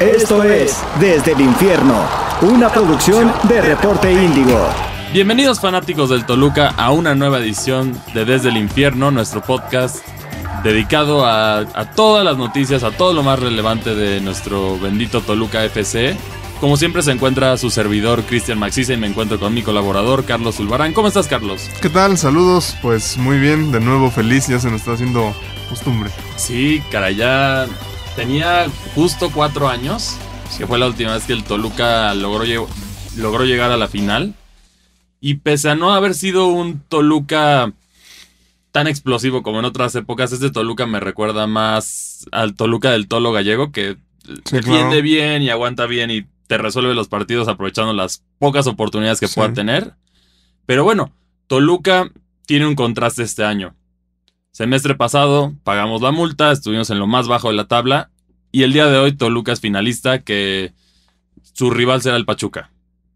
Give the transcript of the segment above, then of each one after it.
Esto es Desde el Infierno, una producción de Reporte Índigo. Bienvenidos fanáticos del Toluca a una nueva edición de Desde el Infierno, nuestro podcast dedicado a, todas las noticias, a todo lo más relevante de nuestro bendito Toluca FC. Como siempre se encuentra su servidor Cristian Maxisa y me encuentro con mi colaborador Carlos Zulbarán. ¿Cómo estás Carlos? ¿Qué tal? Saludos, pues muy bien, de nuevo feliz, ya se nos está haciendo costumbre. Sí, cara, ya tenía justo cuatro años, que fue la última vez que el Toluca logró, logró llegar a la final. Y pese a no haber sido un Toluca tan explosivo como en otras épocas, este Toluca me recuerda más al Toluca del Tolo gallego, que defiende bien y aguanta bien y te resuelve los partidos aprovechando las pocas oportunidades que pueda tener. Pero bueno, Toluca tiene un contraste este año. Semestre pasado pagamos la multa, estuvimos en lo más bajo de la tabla y el día de hoy Toluca es finalista que su rival será el Pachuca.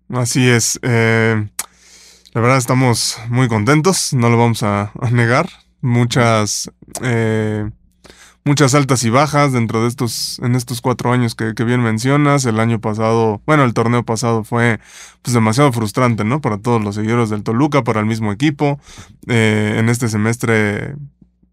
Así es. Eh, la verdad estamos muy contentos, no lo vamos a, negar. Muchas, eh, muchas altas y bajas dentro de estos, en estos cuatro años que, bien mencionas. El año pasado, bueno, el torneo pasado fue pues demasiado frustrante, ¿no? Para todos los seguidores del Toluca, para el mismo equipo. Eh, en este semestre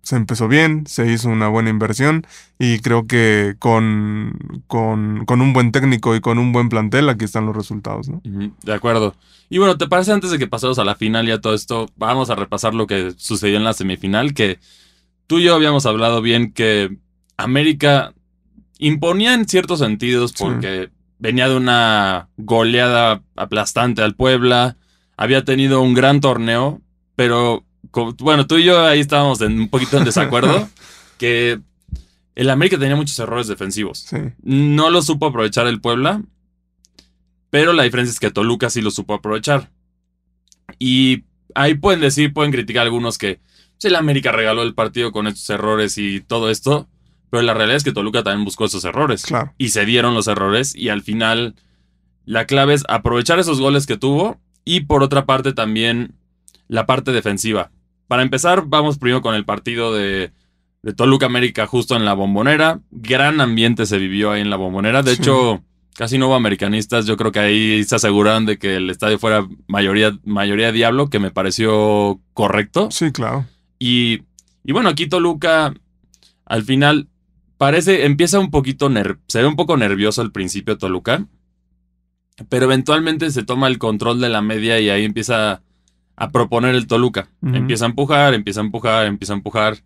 se empezó bien, se hizo una buena inversión y creo que con, con, un buen técnico y con un buen plantel aquí están los resultados. ¿no? De acuerdo. Y bueno, ¿te parece antes de que pasemos a la final y a todo esto, vamos a repasar lo que sucedió en la semifinal? Que tú y yo habíamos hablado bien que América imponía en ciertos sentidos porque venía de una goleada aplastante al Puebla, había tenido un gran torneo, pero bueno, tú y yo ahí estábamos en un poquito en desacuerdo, que el América tenía muchos errores defensivos. No lo supo aprovechar el Puebla, pero la diferencia es que Toluca sí lo supo aprovechar. Y ahí pueden decir, pueden criticar algunos que pues, el América regaló el partido con estos errores y todo esto, pero la realidad es que Toluca también buscó esos errores. Y se dieron los errores y al final la clave es aprovechar esos goles que tuvo y por otra parte también la parte defensiva. Para empezar, vamos primero con el partido de, Toluca América justo en la bombonera. Gran ambiente se vivió ahí en la bombonera. De hecho, casi no hubo americanistas. Yo creo que ahí se aseguraron de que el estadio fuera mayoría, mayoría diablo, que me pareció correcto. Sí, claro. Y, y bueno, aquí Toluca, al final, parece, empieza un poquito, se ve un poco nervioso al principio Toluca. Pero eventualmente se toma el control de la media y ahí empieza a proponer el Toluca. Empieza a empujar, empieza a empujar, empieza a empujar.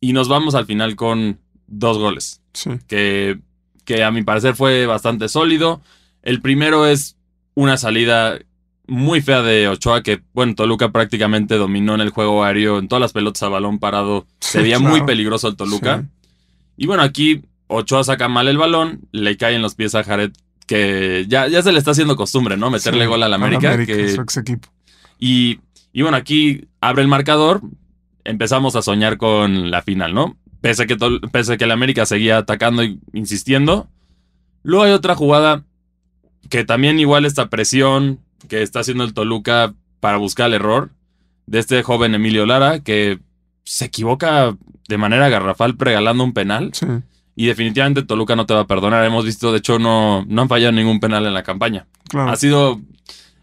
Y nos vamos al final con dos goles. Que, que a mi parecer fue bastante sólido. El primero es una salida muy fea de Ochoa, que, bueno, Toluca prácticamente dominó en el juego aéreo, en todas las pelotas a balón parado. Se veía muy peligroso el Toluca. Y bueno, aquí Ochoa saca mal el balón, le cae en los pies a Jared, que ya, ya se le está haciendo costumbre, ¿no? Meterle gol al América. América que, ex equipo. Y, bueno, aquí abre el marcador, empezamos a soñar con la final, ¿no? Pese a que, pese que el América seguía atacando e insistiendo. Luego hay otra jugada que también igual esta presión que está haciendo el Toluca para buscar el error de este joven Emilio Lara que se equivoca de manera garrafal regalando un penal. Y definitivamente Toluca no te va a perdonar. Hemos visto, de hecho, no, no han fallado ningún penal en la campaña. Ha sido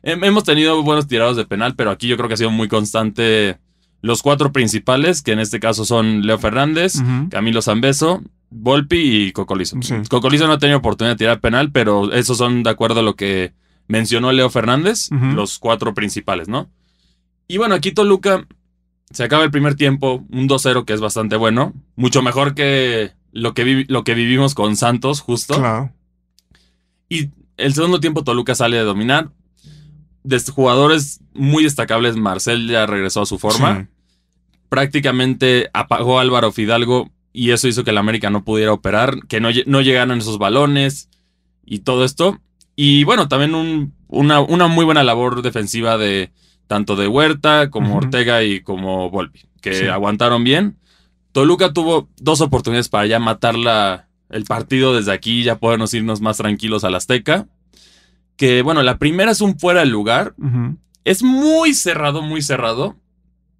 Hemos tenido buenos tirados de penal, pero aquí yo creo que ha sido muy constante los cuatro principales, que en este caso son Leo Fernández, Camilo Zambeso, Volpi y Cocolizo. Cocolizo no ha tenido oportunidad de tirar penal, pero esos son de acuerdo a lo que mencionó Leo Fernández, los cuatro principales, ¿no? Y bueno, aquí Toluca se acaba el primer tiempo, un 2-0 que es bastante bueno, mucho mejor que lo que, lo que vivimos con Santos, justo. Claro. Y el segundo tiempo Toluca sale de dominar, de jugadores muy destacables, Marcel ya regresó a su forma. Prácticamente apagó a Álvaro Fidalgo y eso hizo que el América no pudiera operar, que no, no llegaran esos balones y todo esto. Y bueno, también una, una, muy buena labor defensiva de tanto de Huerta como Ortega y como Volpi, que aguantaron bien. Toluca tuvo dos oportunidades para ya matar el partido desde aquí, ya podernos irnos más tranquilos al Azteca que, bueno, la primera es un fuera de lugar. Es muy cerrado, muy cerrado.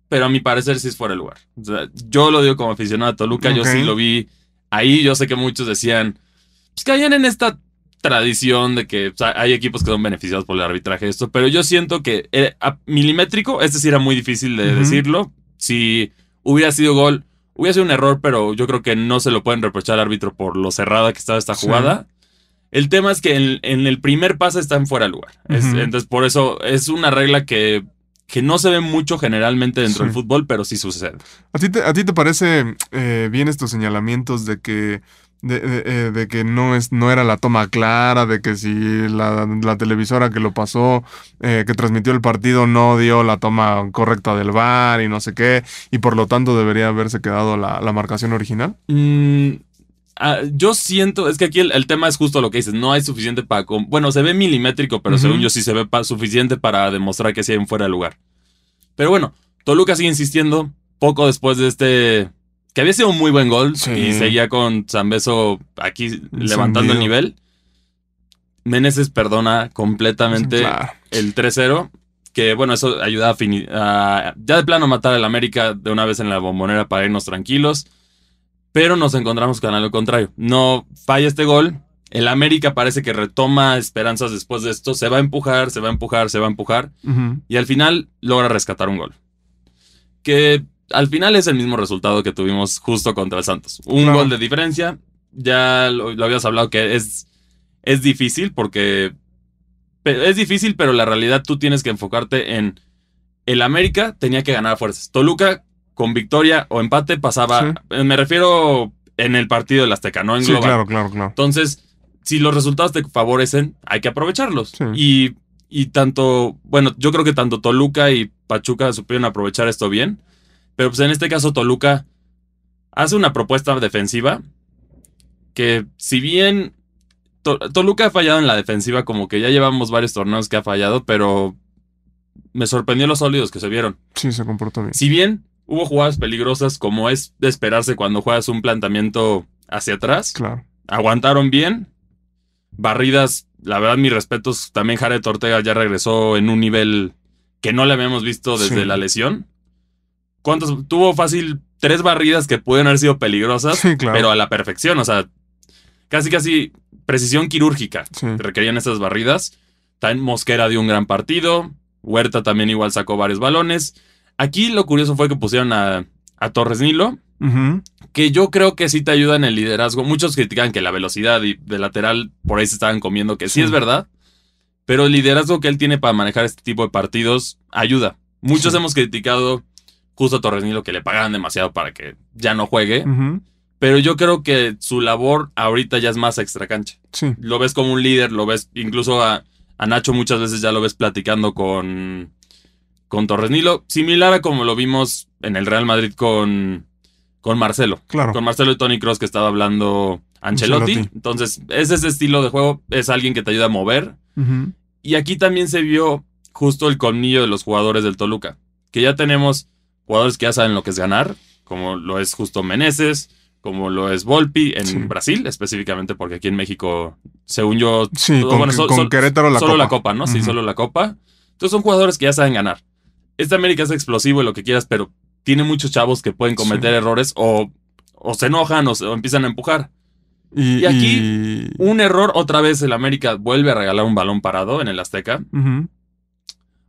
Pero a mi parecer sí es fuera de lugar. yo lo digo como aficionado a Toluca, yo sí lo vi ahí. Yo sé que muchos decían, pues caían en esta tradición de que o sea, hay equipos que son beneficiados por el arbitraje esto, pero yo siento que eh, a- milimétrico, este sí era muy difícil de decirlo. Si hubiera sido gol, hubiera sido un error, pero yo creo que no se lo pueden reprochar al árbitro por lo cerrada que estaba esta Sí. El tema es que en, en el primer pase están fuera de lugar. Es- entonces, por eso es una regla que, que no se ve mucho generalmente dentro Sí. del fútbol, pero sí sucede. ¿A ti te, a ti te parece eh, bien estos señalamientos de que de, de- eh, de que no es no era la toma clara, de que si la, la televisora que lo pasó, eh, que transmitió el partido no dio la toma correcta del VAR y no sé qué, y por lo tanto debería haberse quedado la, la marcación original? Mm, ah, yo siento, es que aquí el, el tema es justo lo que dices, no hay suficiente para... Bueno, se ve milimétrico, pero según yo sí se ve pa- suficiente para demostrar que sí hay un fuera de lugar. Pero bueno, Toluca sigue insistiendo, poco después de este... Que había sido un muy buen gol Sí. y seguía con Zambeso aquí levantando el nivel. Meneses perdona completamente Claro. el 3-0. Que bueno, eso ayuda a ya de plano matar al América de una vez en la bombonera para irnos tranquilos. Pero nos encontramos con algo contrario. No falla este gol. El América parece que retoma esperanzas después de esto. Se va a empujar, se va a empujar, se va a empujar. Y al final logra rescatar un gol. Que al final es el mismo resultado que tuvimos justo contra el Santos. Un Claro. gol de diferencia. Ya lo, lo habías hablado que es, es difícil porque... Es difícil, pero la realidad tú tienes que enfocarte en... El América tenía que ganar fuerzas. Toluca con victoria o empate pasaba... Sí. Me refiero en el partido del Azteca, no en Sí, global. claro, claro, claro. Entonces, si los resultados te favorecen, hay que aprovecharlos. Sí. Y, y tanto, bueno, yo creo que tanto Toluca y Pachuca supieron aprovechar esto bien. Pero pues en este caso Toluca hace una propuesta defensiva que si bien To- Toluca ha fallado en la defensiva, como que ya llevamos varios torneos que ha fallado, pero me sorprendió los sólidos que se vieron. Sí, se comportó bien. Si bien hubo jugadas peligrosas, como es de esperarse cuando juegas un planteamiento hacia atrás, Claro. aguantaron bien. Barridas, la verdad, mis respetos. También Jared Ortega ya regresó en un nivel que no le habíamos visto desde Sí. la lesión. ¿Cuántos? Tuvo fácil tres barridas que pueden haber sido peligrosas, Sí, claro. pero a la perfección. O sea, casi, casi precisión quirúrgica Sí. que requerían esas barridas. También Mosquera dio un gran partido. Huerta también igual sacó varios balones. Aquí lo curioso fue que pusieron a, a Torres Nilo, que yo creo que sí te ayuda en el liderazgo. Muchos critican que la velocidad y de lateral por ahí se estaban comiendo, que sí, Sí. es verdad, pero el liderazgo que él tiene para manejar este tipo de partidos ayuda. Muchos Sí. hemos criticado justo a Torres Nilo que le pagaban demasiado para que ya no juegue, pero yo creo que su labor ahorita ya es más extra cancha. Sí. Lo ves como un líder, lo ves incluso a, a Nacho muchas veces ya lo ves platicando con, con Torres Nilo, similar a como lo vimos en el Real Madrid con, con Marcelo Claro. con Marcelo y Tony Cross que estaba hablando Ancelotti. Ancelotti. Entonces, es ese estilo de juego, es alguien que te ayuda a mover. Y aquí también se vio justo el colmillo de los jugadores del Toluca, que ya tenemos jugadores que ya saben lo que es ganar, como lo es justo Meneses, como lo es Volpi en Sí. Brasil, específicamente porque aquí en México, según yo, Sí, todo- con, bueno, sol- con Querétaro la solo copa. la copa, ¿no? Sí, solo la copa. Entonces son jugadores que ya saben ganar. Este América es explosivo y lo que quieras, pero tiene muchos chavos que pueden cometer Sí. errores o, o se enojan o, se- o empiezan a empujar. Y, Y aquí, y- Un error, otra vez el América vuelve a regalar un balón parado en el Azteca.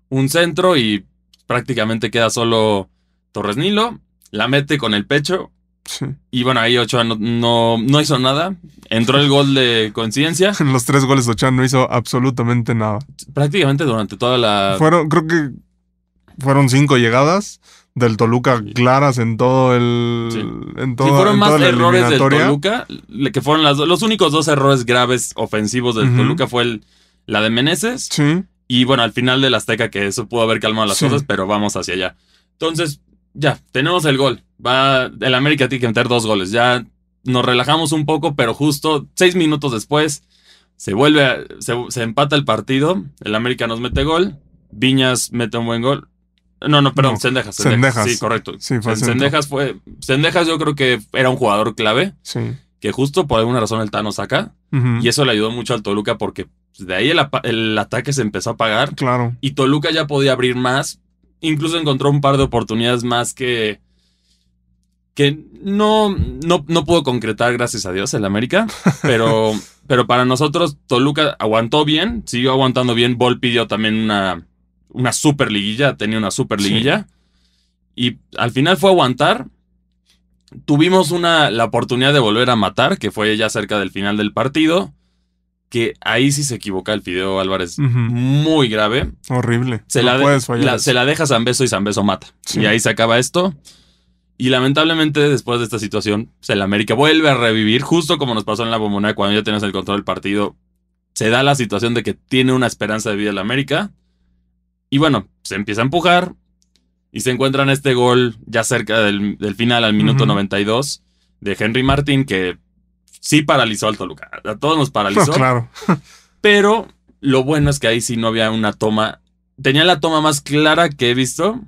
Un centro y prácticamente queda solo Torres Nilo. La mete con el pecho. Sí. Y bueno, ahí Ochoa no, no, no hizo nada. Entró el gol de coincidencia. En los tres goles Ochoa no hizo absolutamente nada. Prácticamente durante toda la. Fueron, creo que fueron cinco llegadas del Toluca claras en todo el. Sí. En Si toda, fueron en más errores del. Toluca, que fueron las, los únicos dos errores graves ofensivos del. Toluca fue el, la de Meneses Sí. y bueno, al final del Azteca que eso pudo haber calmado las Sí. cosas, pero vamos hacia allá. Entonces, ya, tenemos el gol. Va, el América tiene que meter dos goles. Ya nos relajamos un poco, pero justo seis minutos después se vuelve, a- se, se empata el partido. El América nos mete gol. Viñas mete un buen gol. No, no, perdón, No, Sendejas, Cendejas. Sí, correcto. Sí, fue. Sendejas fue. Sendejas yo creo que era un jugador clave, Sí. que justo por alguna razón el Tano saca. Y eso le ayudó mucho al Toluca porque de ahí el, el ataque se empezó a apagar Claro. y Toluca ya podía abrir más. Incluso encontró un par de oportunidades más que. que no, no, no pudo concretar, gracias a Dios, el América. Pero pero para nosotros Toluca aguantó bien, siguió aguantando bien. Volpi dio también una, una super liguilla, tenía una super Sí. liguilla. Y al final fue aguantar. Tuvimos una, la oportunidad de volver a matar, que fue ya cerca del final del partido. Que ahí sí se equivoca el Fideo Álvarez muy grave. Horrible. Se, no la, de- la- se la deja Zambeso y Zambeso mata. Sí. Y ahí se acaba esto. Y lamentablemente, después de esta situación, pues, el América vuelve a revivir, justo como nos pasó en la bombonera cuando ya tenías el control del partido. Se da la situación de que tiene una esperanza de vida el América. Y bueno, se empieza a empujar. Y se encuentran este gol ya cerca del, del final, al minuto Ujú. 92, de Henry Martín, que sí paralizó al Toluca. A todos nos paralizó. claro. Pero lo bueno es que ahí sí no había una toma. Tenía la toma más clara que he visto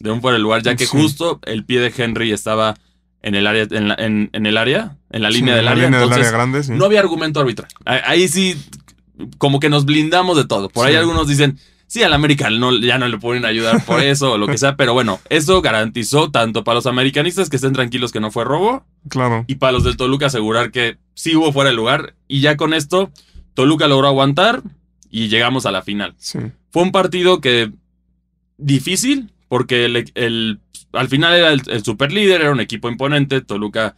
de un fuera de lugar, ya que Sí. justo el pie de Henry estaba en el área, en, la- en- en el área, en la Sí, línea del la área. línea del entonces, área grande, sí. no había argumento arbitral. Ahí sí, como que nos blindamos de todo. Por ahí algunos dicen, sí, al América no, ya no le pueden ayudar por eso o lo que sea, pero bueno, eso garantizó tanto para los americanistas que estén tranquilos que no fue robo, Claro. y para los del Toluca asegurar que sí hubo fuera de lugar. Y ya con esto, Toluca logró aguantar y llegamos a la final. Sí. Fue un partido que difícil, porque el, el- al final era el, el super líder, era un equipo imponente. Toluca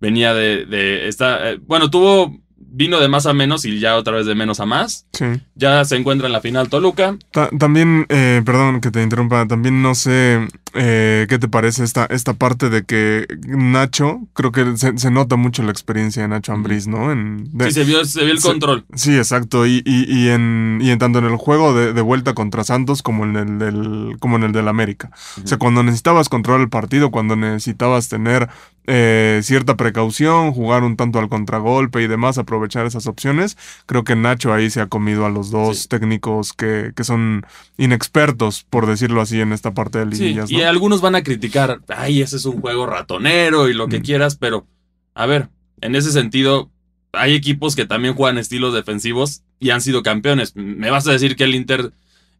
venía de, de esta. eh, bueno, tuvo. Vino de más a menos y ya otra vez de menos a más. Sí. Ya se encuentra en la final Toluca. Ta- también, eh, perdón que te interrumpa, también no sé eh, qué te parece esta, esta parte de que Nacho, creo que se, se nota mucho la experiencia de Nacho Ambriz, ¿no? En, de- Sí, se vio, se vio el Sí. control. Sí, exacto. Y, y, y en, y en tanto en el juego de, de vuelta contra Santos como en el del, como en el del América. O sea, cuando necesitabas controlar el partido, cuando necesitabas tener eh, cierta precaución, jugar un tanto al contragolpe y demás, aprovechar esas opciones, creo que Nacho ahí se ha comido a los dos Sí. técnicos que, que son inexpertos, por decirlo así, en esta parte de Sí, liguillas. Y ¿no? algunos van a criticar, ay, ese es un juego ratonero y lo que Mm. quieras, pero a ver, en ese sentido, hay equipos que también juegan estilos defensivos y han sido campeones. Me vas a decir que el Inter,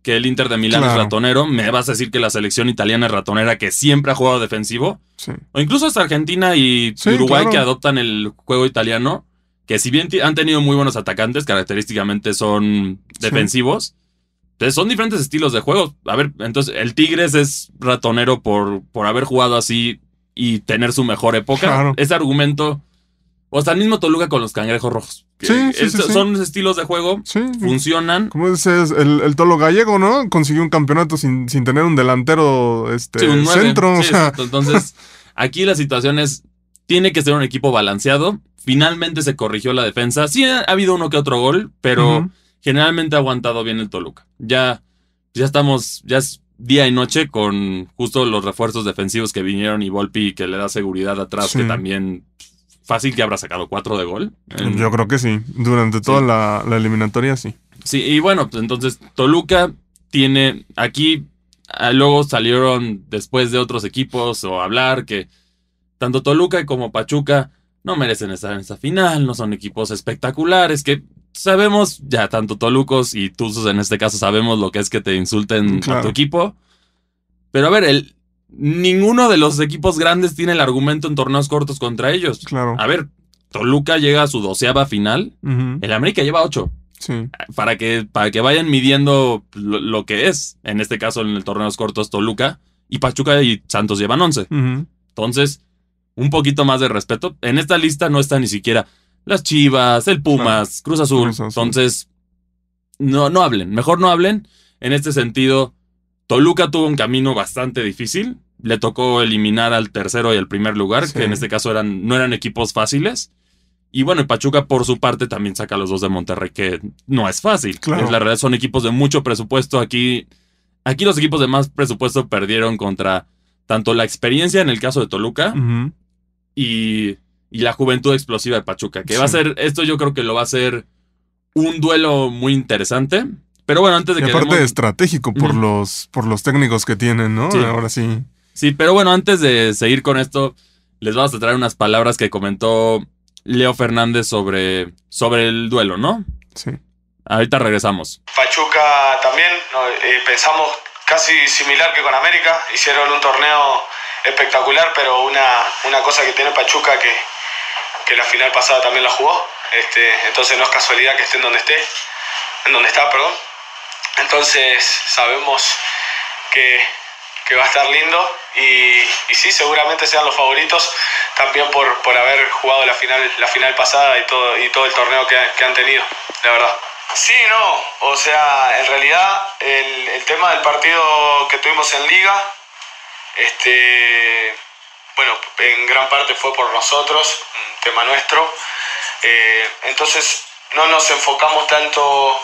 que el Inter de Milán es ratonero, me vas a decir que la selección italiana es ratonera, que siempre ha jugado defensivo, Sí. o incluso hasta Argentina y Sí, Uruguay claro. que adoptan el juego italiano, que si bien han tenido muy buenos atacantes, característicamente son Sí. Entonces son diferentes estilos de juego. A ver, entonces el Tigres es ratonero por, por haber jugado así y tener su mejor época. Claro. Ese argumento, o hasta el mismo Toluca con los cangrejos rojos. Sí, sí, es- sí. Son estilos de juego, Sí. funcionan. Como dices, el, el Tolo Gallego, ¿no? Consiguió un campeonato sin, sin tener un delantero este, Sí, un centro. Sí, o sea. Entonces, aquí la situación es, tiene que ser un equipo balanceado. Finalmente se corrigió la defensa. Sí ha habido uno que otro gol, pero. Generalmente ha aguantado bien el Toluca. Ya, ya estamos, ya es día y noche con justo los refuerzos defensivos que vinieron y Volpi que le da seguridad atrás, Sí. que también fácil que habrá sacado cuatro de gol. En- Yo creo que sí. Durante toda Sí. la, la eliminatoria, sí. Sí, y bueno, pues entonces Toluca tiene aquí, ah, luego salieron después de otros equipos o hablar que tanto Toluca como Pachuca no merecen estar en esta final, no son equipos espectaculares, que sabemos, ya tanto Tolucos y Tuzos en este caso sabemos lo que es que te insulten a tu equipo. Pero a ver, el, ninguno de los equipos grandes tiene el argumento en torneos cortos contra ellos. Claro. A ver, Toluca llega a su doceava final, el América lleva ocho Sí. para que, para que vayan midiendo lo, lo que es. En este caso, en el torneos cortos, Toluca y Pachuca y Santos llevan 11. Ujú. Entonces, un poquito más de respeto. En esta lista no está ni siquiera las Chivas, el Pumas, Cruz, Azul. Cruz Azul. Entonces, no, no hablen. Mejor no hablen. En este sentido, Toluca tuvo un camino bastante difícil. Le tocó eliminar al tercero y al primer lugar, Sí. que en este caso eran, no eran equipos fáciles. Y bueno, Pachuca por su parte también saca a los dos de Monterrey, que no es fácil. Claro. Es la realidad, son equipos de mucho presupuesto. Aquí, aquí los equipos de más presupuesto perdieron contra tanto la experiencia en el caso de Toluca y, y la juventud explosiva de Pachuca. Que va a ser, esto yo creo que lo va a ser un duelo muy interesante. Pero bueno, antes de Y que aparte demos- estratégico por los por los técnicos que tienen, ¿no? Sí. Ahora sí. Sí, pero bueno, antes de seguir con esto, les vamos a traer unas palabras que comentó Leo Fernández sobre, sobre el duelo, ¿no? Sí. Ahorita regresamos. Pachuca también, ¿no? Eh, pensamos casi similar que con América, hicieron un torneo espectacular, pero una, una cosa que tiene Pachuca que, que la final pasada también la jugó, Este, entonces no es casualidad que esté en donde esté, en donde está, perdón. Entonces sabemos que, que va a estar lindo y, y, sí, seguramente sean los favoritos también por, por haber jugado la final, la final pasada y todo, y todo el torneo que, que han tenido, la verdad. Sí, no, o sea, en realidad el, el tema del partido que tuvimos en liga, este, bueno, en gran parte fue por nosotros, un tema nuestro. Eh, entonces no nos enfocamos tanto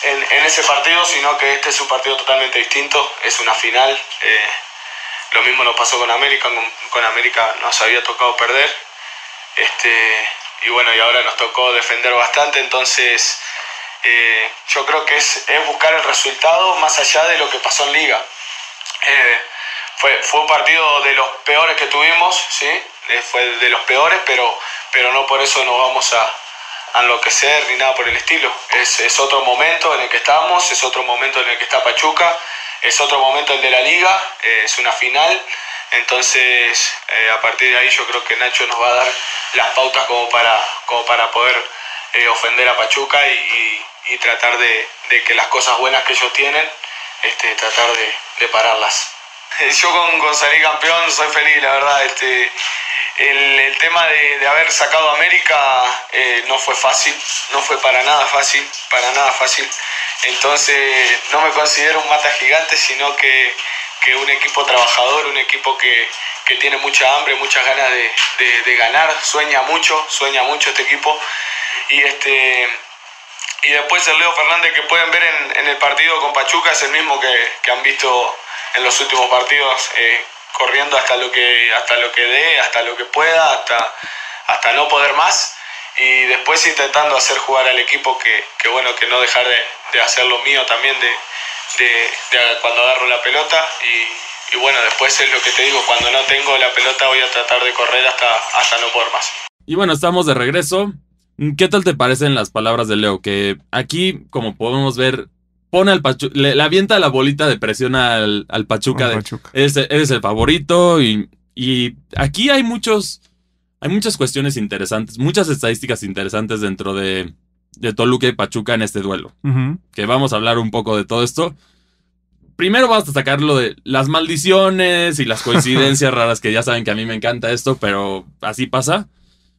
en, ese partido, sino que este es un partido totalmente distinto, es una final. Eh, lo mismo nos pasó con América, con, América nos había tocado perder. Este, y bueno, y ahora nos tocó defender bastante, entonces eh, yo creo que es, es, buscar el resultado más allá de lo que pasó en liga. Fue, fue un partido de los peores que tuvimos, ¿sí? Eh, fue de los peores, pero, pero no por eso nos vamos a, a enloquecer ni nada por el estilo. Es, es, otro momento en el que estamos, es otro momento en el que está Pachuca, es otro momento el de la liga, eh, es una final. Entonces, eh, a partir de ahí yo creo que Nacho nos va a dar las pautas como para, como para poder ofender a Pachuca y, y, y tratar de, de, que las cosas buenas que ellos tienen, este, tratar de, de pararlas. Yo con, con, campeón soy feliz, la verdad. Este, el, el tema de, de, haber sacado América eh, no fue fácil, no fue para nada fácil, para nada fácil. Entonces no me considero un mata gigante, sino que, que un equipo trabajador, un equipo que, que tiene mucha hambre, muchas ganas de, de, de, ganar, sueña mucho, sueña mucho este equipo. Y este y después el Leo Fernández que pueden ver en, en el partido con Pachuca es el mismo que, que han visto en los últimos partidos, eh, corriendo hasta lo que hasta lo que dé, hasta lo que pueda, hasta, hasta no poder más. Y después intentando hacer jugar al equipo que, que bueno, que no dejar de, de hacer lo mío también de, de, de cuando agarro la pelota. Y, y, bueno, después es lo que te digo, cuando no tengo la pelota voy a tratar de correr hasta, hasta no poder más. Y bueno, estamos de regreso. ¿Qué tal te parecen las palabras de Leo? Que aquí, como podemos ver, pone al Pachuca, le, le, avienta la bolita de presión al, al Pachuca. Al de, Pachuca. Eres, eres, el favorito y, y aquí hay muchos, hay muchas cuestiones interesantes, muchas estadísticas interesantes dentro de, de Toluca y Pachuca en este duelo. Uh -huh. Que vamos a hablar un poco de todo esto. Primero vamos a sacar lo de las maldiciones y las coincidencias raras, que ya saben que a mí me encanta esto, pero así pasa.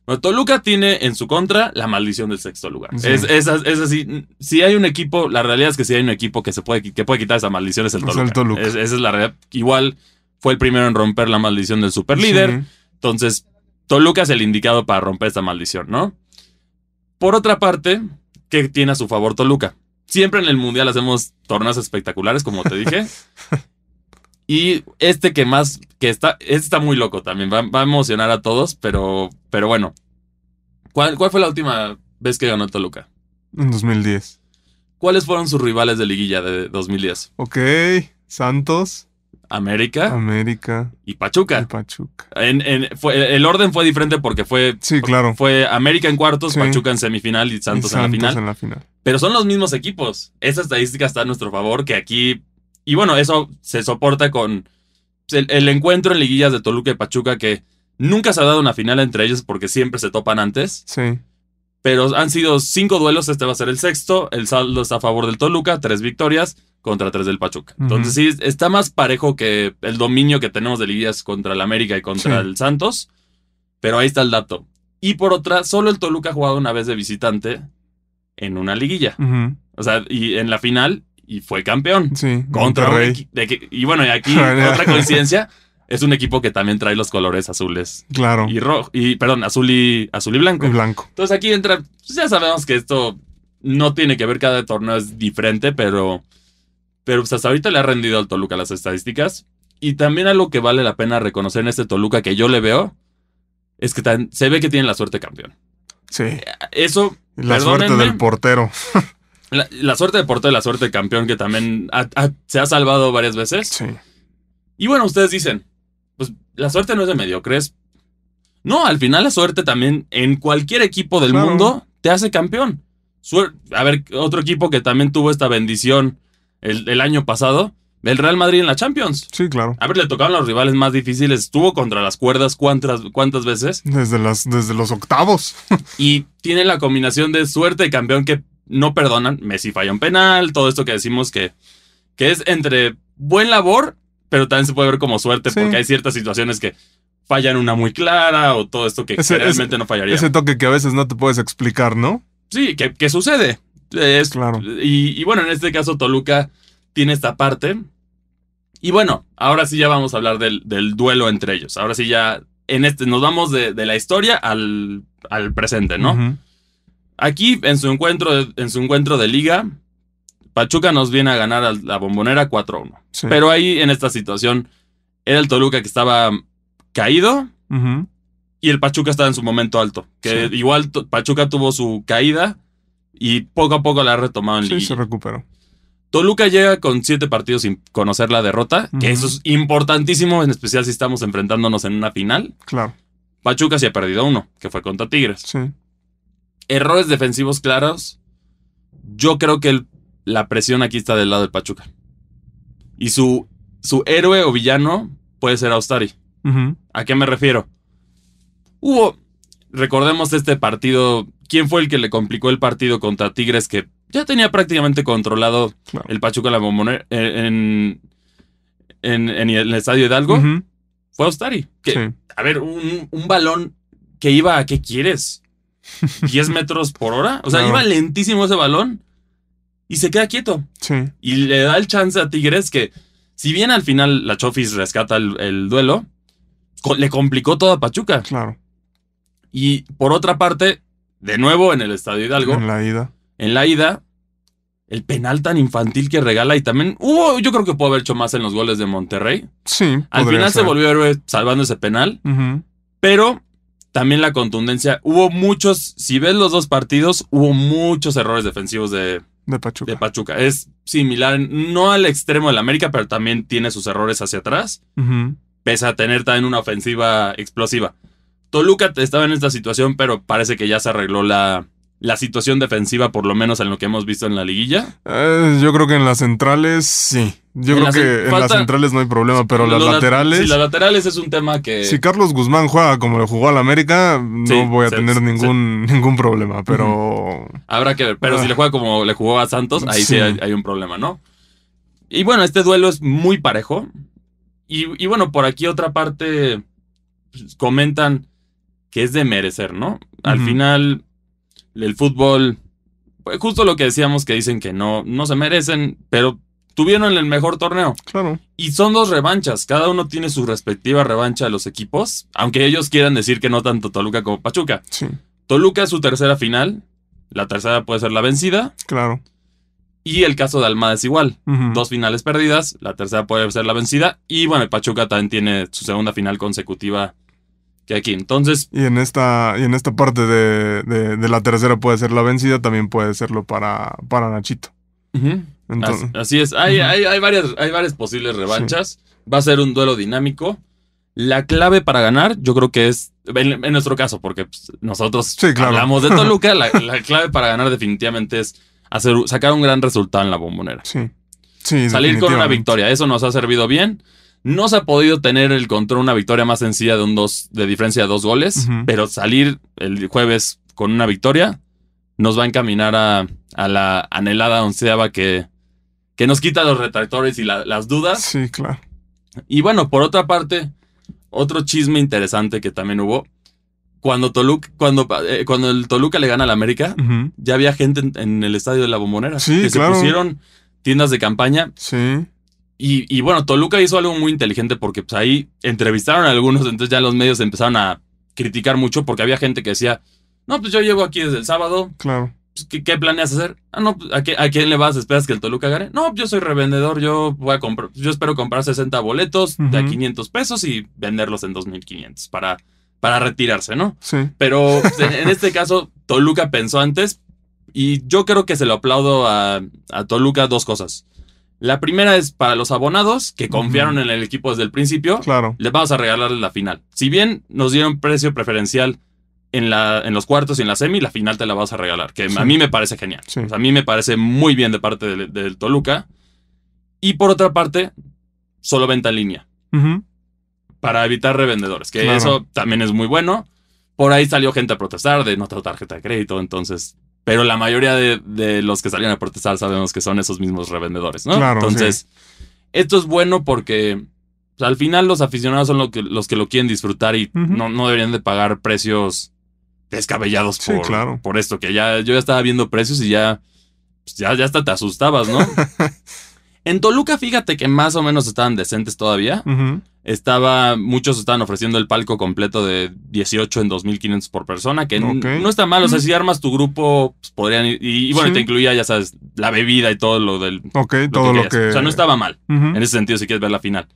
Bueno, Toluca tiene en su contra la maldición del sexto lugar. Sí. Es, es, es, así. Si hay un equipo, la realidad es que si hay un equipo que se puede, que puede quitar esa maldición es el Toluca. Es el Toluca. esa es la realidad. Igual fue el primero en romper la maldición del superlíder. Sí. Entonces, Toluca es el indicado para romper esta maldición, ¿no? Por otra parte, ¿qué tiene a su favor Toluca? Siempre en el Mundial hacemos torneos espectaculares, como te dije. y este que más, que está, este está muy loco también, va, va, a emocionar a todos, pero, pero bueno. ¿Cuál, ¿Cuál fue la última vez que ganó Toluca? En 2010. ¿Cuáles fueron sus rivales de liguilla de 2010? Ok, Santos. América. América. Y Pachuca. Y Pachuca. En, en, fue, el orden fue diferente porque fue. Sí, claro. Fue América en cuartos, sí. Pachuca en semifinal y Santos, y Santos en, la en la final. Pero son los mismos equipos. Esa estadística está a nuestro favor, que aquí. Y bueno, eso se soporta con el, el encuentro en liguillas de Toluca y Pachuca, que nunca se ha dado una final entre ellos porque siempre se topan antes. Sí. Pero han sido cinco duelos, este va a ser el sexto. El saldo está a favor del Toluca, tres victorias contra tres del Pachuca. Uh -huh. Entonces sí, está más parejo que el dominio que tenemos de liguillas contra el América y contra sí. el Santos. Pero ahí está el dato. Y por otra, solo el Toluca ha jugado una vez de visitante en una liguilla. Uh -huh. O sea, y en la final, y fue campeón. Sí. Contra de, Y bueno, y aquí otra coincidencia. Es un equipo que también trae los colores azules. Claro. Y rojo. Y, perdón, azul y, azul y blanco. Y blanco. Entonces aquí entra. Pues ya sabemos que esto no tiene que ver, cada torneo es diferente, pero pero pues hasta ahorita le ha rendido al Toluca las estadísticas. Y también algo que vale la pena reconocer en este Toluca que yo le veo es que tan, se ve que tiene la suerte campeón. Sí. Eso. La suerte del portero. la, la, suerte de portero y la suerte de campeón que también ha, ha, se ha salvado varias veces. Sí. Y bueno, ustedes dicen, pues la suerte no es de mediocres. No, al final la suerte también en cualquier equipo del claro. mundo te hace campeón. Suer a ver, otro equipo que también tuvo esta bendición el, el, año pasado, el Real Madrid en la Champions. Sí, claro. A ver, le tocaron los rivales más difíciles. Estuvo contra las cuerdas cuántas, cuántas veces. Desde, las, desde los octavos. y tiene la combinación de suerte de campeón que no perdonan. Messi falla un penal, todo esto que decimos que, que es entre buen labor, pero también se puede ver como suerte Sí. porque hay ciertas situaciones que fallan una muy clara o todo esto que Ese- realmente no fallaría. Ese toque que a veces no te puedes explicar, ¿no? Sí, que, que sucede. Es, Claro. Y, y bueno, en este caso Toluca tiene esta parte. Y bueno, ahora sí ya vamos a hablar del, del duelo entre ellos. Ahora sí ya en este nos vamos de, de la historia al, al presente, ¿no? Aquí en su encuentro de, en su encuentro de liga, Pachuca nos viene a ganar a la bombonera 4-1. Sí. Pero ahí en esta situación era el Toluca que estaba caído y el Pachuca estaba en su momento alto. Que Sí. igual Pachuca tuvo su caída y poco a poco la ha retomado en Sí, liga. se recuperó. Toluca llega con siete partidos sin conocer la derrota, que eso es importantísimo, en especial si estamos enfrentándonos en una final. Claro. Pachuca sí ha perdido uno, que fue contra Tigres. Sí. Errores defensivos claros. Yo creo que el- la presión aquí está del lado del Pachuca. Y su, su héroe o villano puede ser Austari. ¿A qué me refiero? Hubo, recordemos este partido, ¿quién fue el que le complicó el partido contra Tigres que ya tenía prácticamente controlado Claro. el Pachuca la bombonera en, en, en el Estadio Hidalgo? Fue Austari. Que, Sí. A ver, un, un balón que iba a ¿qué quieres? ¿10 metros por hora? O sea, iba lentísimo ese balón y se queda quieto. Sí. Y le da el chance a Tigres que, si bien al final la Chofis rescata el, el duelo, co- le complicó todo a Pachuca. Claro. Y por otra parte, de nuevo en el Estadio Hidalgo, En la ida. en la ida, el penal tan infantil que regala y también hubo, yo creo que pudo haber hecho más en los goles de Monterrey. Sí. Al final se volvió héroe salvando ese penal, pero también la contundencia. Hubo muchos, si ves los dos partidos, hubo muchos errores defensivos de, De Pachuca. de Pachuca. Es similar, no al extremo del América, pero también tiene sus errores hacia atrás, pese a tener también una ofensiva explosiva. Toluca estaba en esta situación, pero parece que ya se arregló la, la situación defensiva, por lo menos en lo que hemos visto en la liguilla. Eh, yo creo que en las centrales sí. Yo En creo que en falta- las centrales no hay problema, pero las laterales. Sí, las laterales es un tema que... Si Carlos Guzmán juega como le jugó al América, no voy a se- tener se- ningún, ningún problema, pero Habrá que ver, pero Ah. si le juega como le jugó a Santos, ahí sí, Sí. hay, hay un problema, ¿no? Y bueno, este duelo es muy parejo. Y, y bueno, por aquí otra parte pues, comentan que es de merecer, ¿no? Al final, el fútbol, pues, justo lo que decíamos que dicen que no, no se merecen, pero tuvieron el mejor torneo. claro. Y son dos revanchas, cada uno tiene su respectiva revancha de los equipos, aunque ellos quieran decir que no tanto Toluca como Pachuca. Sí, Toluca es su tercera final. La tercera puede ser la vencida. claro. Y el caso de Almada es igual. Dos finales perdidas. La tercera puede ser la vencida. Y bueno, el Pachuca también tiene su segunda final consecutiva que aquí. Entonces, Y en esta, y en esta parte de, de- de la tercera puede ser la vencida, también puede serlo para, para Nachito. Entonces, así, así es. Hay, hay, hay varias, hay varias posibles revanchas. Va a ser un duelo dinámico. La clave para ganar, yo creo que es, en, en nuestro caso, porque pues, nosotros Sí, claro. hablamos de Toluca, la, la clave para ganar definitivamente es hacer, sacar un gran resultado en la bombonera. sí. Sí, salir con una victoria. Eso nos ha servido bien. No se ha podido tener el control, una victoria más sencilla de un dos, de diferencia de dos goles, pero salir el jueves con una victoria nos va a encaminar a, a la anhelada onceava que, que nos quita los retractores y la- las dudas. Sí, claro. Y bueno, por otra parte, otro chisme interesante que también hubo. Cuando Toluca, cuando, eh, cuando el Toluca le gana al América, ya había gente en, en el estadio de la bombonera. Sí, que claro. se pusieron tiendas de campaña Sí, y, y bueno, Toluca hizo algo muy inteligente porque pues ahí entrevistaron a algunos, entonces ya los medios empezaron a criticar mucho porque había gente que decía, no, pues yo llevo aquí desde el sábado, claro. pues, ¿qué, qué planeas hacer? Ah, no, pues, ¿a, qué- ¿a quién le vas? ¿Esperas que el Toluca gane? No, yo soy revendedor, yo voy a comprar, yo espero comprar 60 boletos de a Ujú. 500 pesos y venderlos en 2500 para, para retirarse, ¿no? Sí, Pero pues, en en este caso, Toluca pensó antes y yo creo que se lo aplaudo a, a Toluca dos cosas. La primera es para los abonados que confiaron en el equipo desde el principio, claro. les vamos a regalarles la final. Si bien nos dieron precio preferencial en, la, en los cuartos y en la semi, la final te la vas a regalar, que Sí. a mí me parece genial. Sí. O sea, a mí me parece muy bien de parte del, del Toluca. Y por otra parte, solo venta en línea. Para evitar revendedores, que Claro. eso también es muy bueno. Por ahí salió gente a protestar de no tengo tarjeta de crédito, entonces. Pero la mayoría de, de los que salían a protestar sabemos que son esos mismos revendedores, ¿no? Claro, entonces, esto es bueno porque pues, al final los aficionados son lo que, los que lo quieren disfrutar y no, no deberían de pagar precios descabellados Sí, por, claro. por esto, que ya yo ya estaba viendo precios y ya, pues, ya, ya hasta te asustabas, ¿no? en Toluca, fíjate que más o menos estaban decentes todavía. Estaba, muchos estaban ofreciendo el palco completo de 18 en 2.500 por persona, que no está mal. O sea, si armas tu grupo, pues, podrían ir. Y, y bueno, Sí. te incluía, ya sabes, la bebida y todo lo del. Ok, lo todo lo querías. que. O sea, no estaba mal. En ese sentido, si quieres ver la final.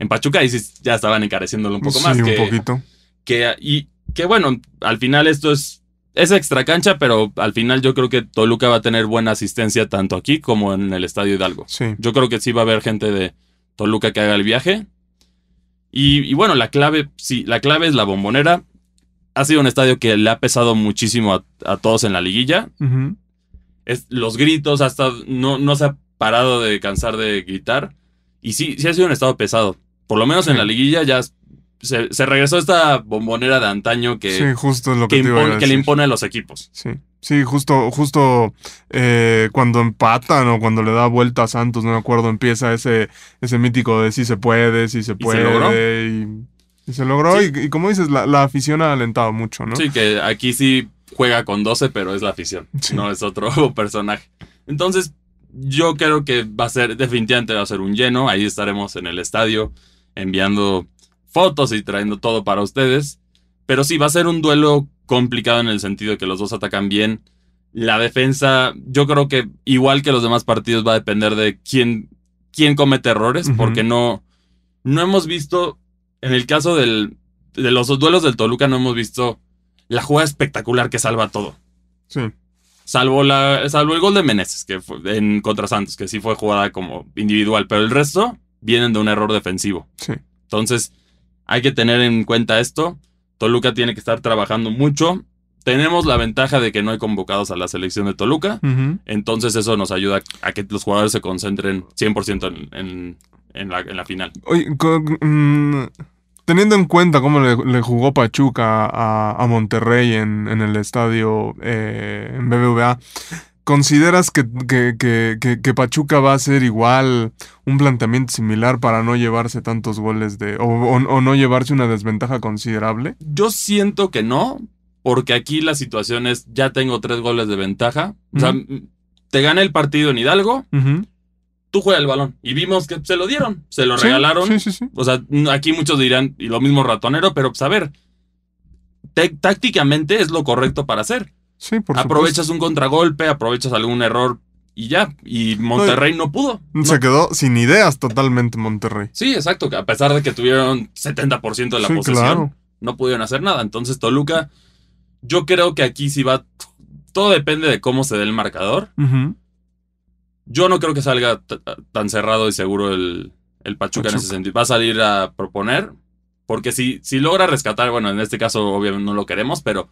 En Pachuca, ahí sí ya estaban encareciéndolo un poco sí, más. un que, poquito. que- y que bueno, al final esto es. Es extra cancha, pero al final yo creo que Toluca va a tener buena asistencia tanto aquí como en el Estadio Hidalgo. Sí. Yo creo que sí va a haber gente de Toluca que haga el viaje. Y, y bueno, la clave, sí, la clave es la bombonera. Ha sido un estadio que le ha pesado muchísimo a, a todos en la liguilla. Es, los gritos, hasta no, no se ha parado de cansar de gritar. Y sí, sí ha sido un estado pesado. Por lo menos en la liguilla ya se, se regresó esta bombonera de antaño que, sí, justo es lo que, que, impone- le impone a los equipos. Sí, sí, justo, justo eh, cuando empatan o cuando le da vuelta a Santos, no me acuerdo, empieza ese, ese mítico de si se puede, si se puede. logró? Y, y se logró. Sí. Y, y como dices, la, la afición ha alentado mucho, ¿no? Sí, que aquí sí juega con 12, pero es la afición, no es otro personaje. Entonces, yo creo que va a ser, definitivamente va a ser un lleno. Ahí estaremos en el estadio enviando fotos y trayendo todo para ustedes. Pero sí, va a ser un duelo complicado en el sentido de que los dos atacan bien. La defensa, yo creo que igual que los demás partidos va a depender de quién, quién comete errores, porque no, no hemos visto, en el caso del, de los duelos del Toluca, no hemos visto la jugada espectacular que salva todo. Sí, Salvo, la, salvo el gol de Meneses, que fue en contra Santos, que sí fue jugada como individual, pero el resto vienen de un error defensivo. sí. Entonces, hay que tener en cuenta esto. Toluca tiene que estar trabajando mucho. Tenemos la ventaja de que no hay convocados a la selección de Toluca. Entonces, eso nos ayuda a que los jugadores se concentren 100% en, en, en la, en la final. Oye, mm, teniendo en cuenta cómo le, le jugó Pachuca a, a Monterrey en, en el estadio eh, en BBVA, ¿consideras que, que- que- Pachuca va a ser igual un planteamiento similar para no llevarse tantos goles de. o, o- o no llevarse una desventaja considerable? Yo siento que no, porque aquí la situación es, ya tengo tres goles de ventaja. O sea, te gana el partido en Hidalgo, tú juegas el balón. Y vimos que se lo dieron, se lo Sí, regalaron. Sí, sí, sí. O sea, aquí muchos dirán, y lo mismo ratonero, pero pues a ver, te- tácticamente es lo correcto para hacer. Sí, por aprovechas un contragolpe, aprovechas algún error y ya. Y Monterrey no pudo. No- Se quedó sin ideas totalmente Monterrey. Sí, exacto, a pesar de que tuvieron 70% de la Sí, posesión, claro. no pudieron hacer nada. Entonces, Toluca, yo creo que aquí sí va. Todo depende de cómo se dé el marcador. Yo no creo que salga tan cerrado y seguro el, el Pachuca, en ese sentido. Va a salir a proponer. Porque si, si logra rescatar, bueno, en este caso obviamente no lo queremos, pero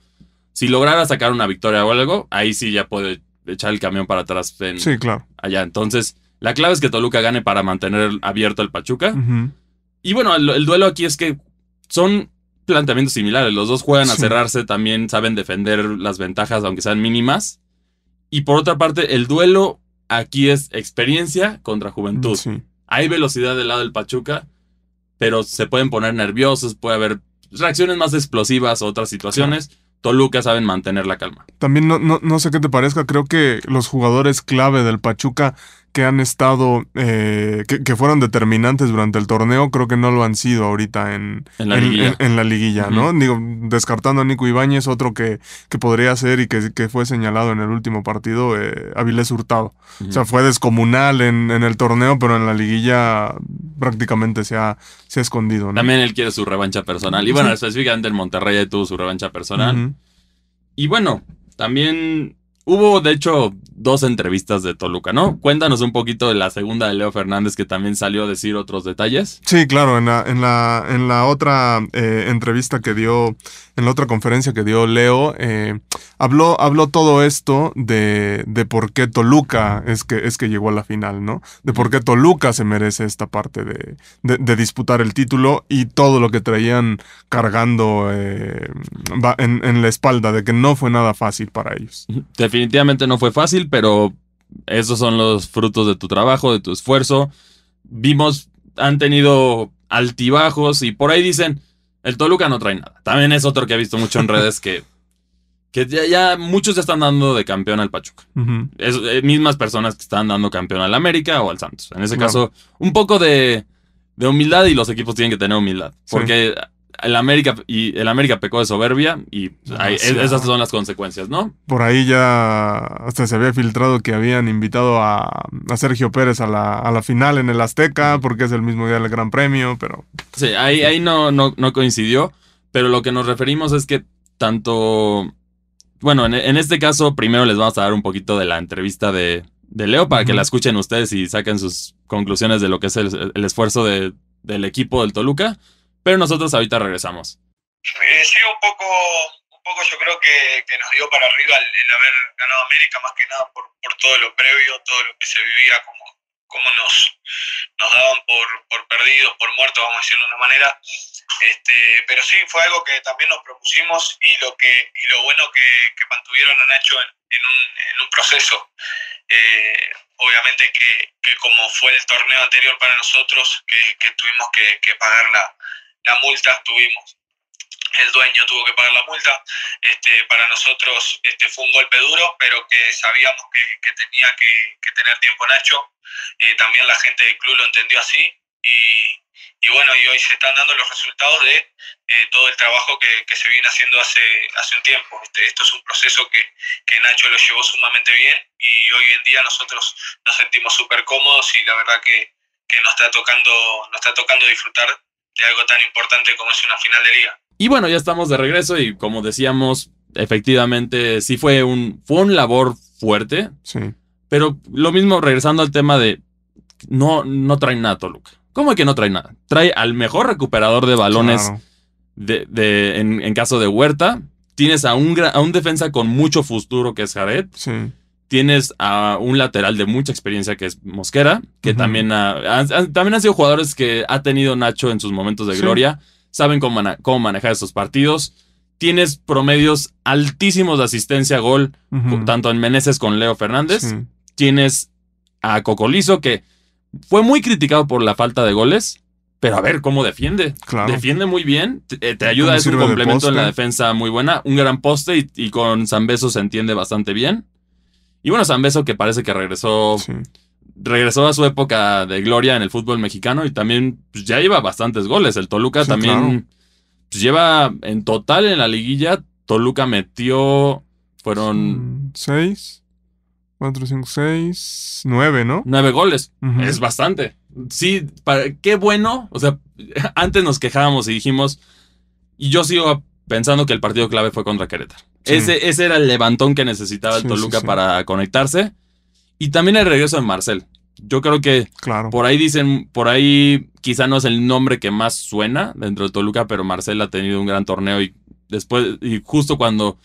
si lograra sacar una victoria o algo, ahí sí ya puede echar el camión para atrás en- Sí, claro. allá. Entonces, la clave es que Toluca gane para mantener abierto el Pachuca. Y bueno, el, el duelo aquí es que son planteamientos similares. Los dos juegan a cerrarse, también saben defender las ventajas, aunque sean mínimas. Y por otra parte, el duelo aquí es experiencia contra juventud. Sí. Hay velocidad del lado del Pachuca, pero se pueden poner nerviosos, puede haber reacciones más explosivas o otras situaciones. Toluca saben mantener la calma. También no, no, no sé qué te parezca, creo que los jugadores clave del Pachuca que han estado, eh, que, que fueron determinantes durante el torneo, creo que no lo han sido ahorita en, En la liguilla. en- en la liguilla, ¿no? Digo, descartando a Nico Ibáñez, otro que, que podría ser y que, que fue señalado en el último partido, eh, Avilés Hurtado. O sea, fue descomunal en, en el torneo, pero en la liguilla prácticamente se ha, se ha escondido, ¿no? También él quiere su revancha personal. Y bueno, específicamente el Monterrey tuvo su revancha personal. Y bueno, también hubo, de hecho, dos entrevistas de Toluca, ¿no? Cuéntanos un poquito de la segunda de Leo Fernández que también salió a decir otros detalles. Sí, claro, en la, en la, en la otra eh, entrevista que dio, en la otra conferencia que dio Leo, eh, habló, habló todo esto de, de por qué Toluca es que, es que llegó a la final, ¿no? De por qué Toluca se merece esta parte de, de, de disputar el título y todo lo que traían cargando eh, en la espalda, de que no fue nada fácil para ellos. Definitivamente no fue fácil, pero esos son los frutos de tu trabajo, de tu esfuerzo. Vimos, han tenido altibajos y por ahí dicen, el Toluca no trae nada. También es otro que he visto mucho en redes que, que ya, ya muchos ya están dando de campeón al Pachuca. Es, eh, mismas personas que están dando campeón al América o al Santos. En ese caso, un poco de, de humildad y los equipos tienen que tener humildad. Sí. El América y el América pecó de soberbia y Demasiado. esas son las consecuencias, ¿no? Por ahí ya hasta se había filtrado que habían invitado a, a Sergio Pérez a la, a la final en el Azteca, porque es el mismo día del Gran Premio, pero Sí, ahí, ahí no, no, no coincidió, pero lo que nos referimos es que tanto, bueno, en, en este caso primero les vamos a dar un poquito de la entrevista de, de Leo para que la escuchen ustedes y saquen sus conclusiones de lo que es el, el esfuerzo de- del equipo del Toluca, pero nosotros ahorita regresamos. Eh, sí, un poco, un poco yo creo que, nos dio para arriba el, haber ganado América, más que nada por, todo lo previo, todo lo que se vivía, como, como nos, nos daban por, por perdidos, por muertos, vamos a decirlo de una manera. Este, pero sí, fue algo que también nos propusimos y lo, que, y lo bueno que, que mantuvieron a Nacho en, un, en un proceso. Eh, obviamente que, que como fue el torneo anterior para nosotros, que, que tuvimos que pagar la, la multa, tuvimos el dueño tuvo que pagar la multa. Este, para nosotros este, fue un golpe duro, pero que sabíamos que, tenía que, que tener tiempo Nacho. Eh, también la gente del club lo entendió así. Y, y bueno, y hoy se están dando los resultados de eh, todo el trabajo que, que se viene haciendo hace, hace un tiempo. Este, esto es un proceso que, que Nacho lo llevó sumamente bien y hoy en día nosotros nos sentimos súper cómodos y la verdad que, que nos, está tocando, nos está tocando disfrutar de algo tan importante como es una final de liga. Y bueno, ya estamos de regreso y como decíamos, efectivamente sí fue un, fue un labor fuerte, sí. pero lo mismo regresando al tema de no, no trae nada Toluca. ¿Cómo que no trae nada? Trae al mejor recuperador de balones Claro. de, de- en, en caso de Huerta. Tienes a un, a un defensa con mucho futuro que es Jared. Sí. Tienes a un lateral de mucha experiencia que es Mosquera, que Ujú. también, ha- han, también han sido jugadores que ha tenido Nacho en sus momentos de Sí. gloria. Saben cómo, cómo manejar estos partidos. Tienes promedios altísimos de asistencia a gol, tanto en Meneses con Leo Fernández. Sí. Tienes a Cocolizo, que fue muy criticado por la falta de goles, pero a ver cómo defiende. Claro. Defiende muy bien, te, eh, te ayuda, es un complemento en la defensa muy buena, un gran poste y, y con Zambeso se entiende bastante bien. Y bueno, Zambeso que parece que regresó, Sí. regresó a su época de gloria en el fútbol mexicano y también pues, ya lleva bastantes goles. El Toluca Sí, también claro. pues, lleva en total en la liguilla, Toluca metió, fueron Seis. Cuatro, cinco, seis. Nueve, ¿no? nueve goles. Es bastante. Sí, para, qué bueno. O sea, antes nos quejábamos y dijimos, y yo sigo pensando que el partido clave fue contra Querétaro. Sí. Ese, ese era el levantón que necesitaba el Sí, Toluca sí, para conectarse. Y también el regreso de Marcel. Yo creo que Claro. por ahí dicen, por ahí quizá no es el nombre que más suena dentro de Toluca, pero Marcel ha tenido un gran torneo y después, y justo cuando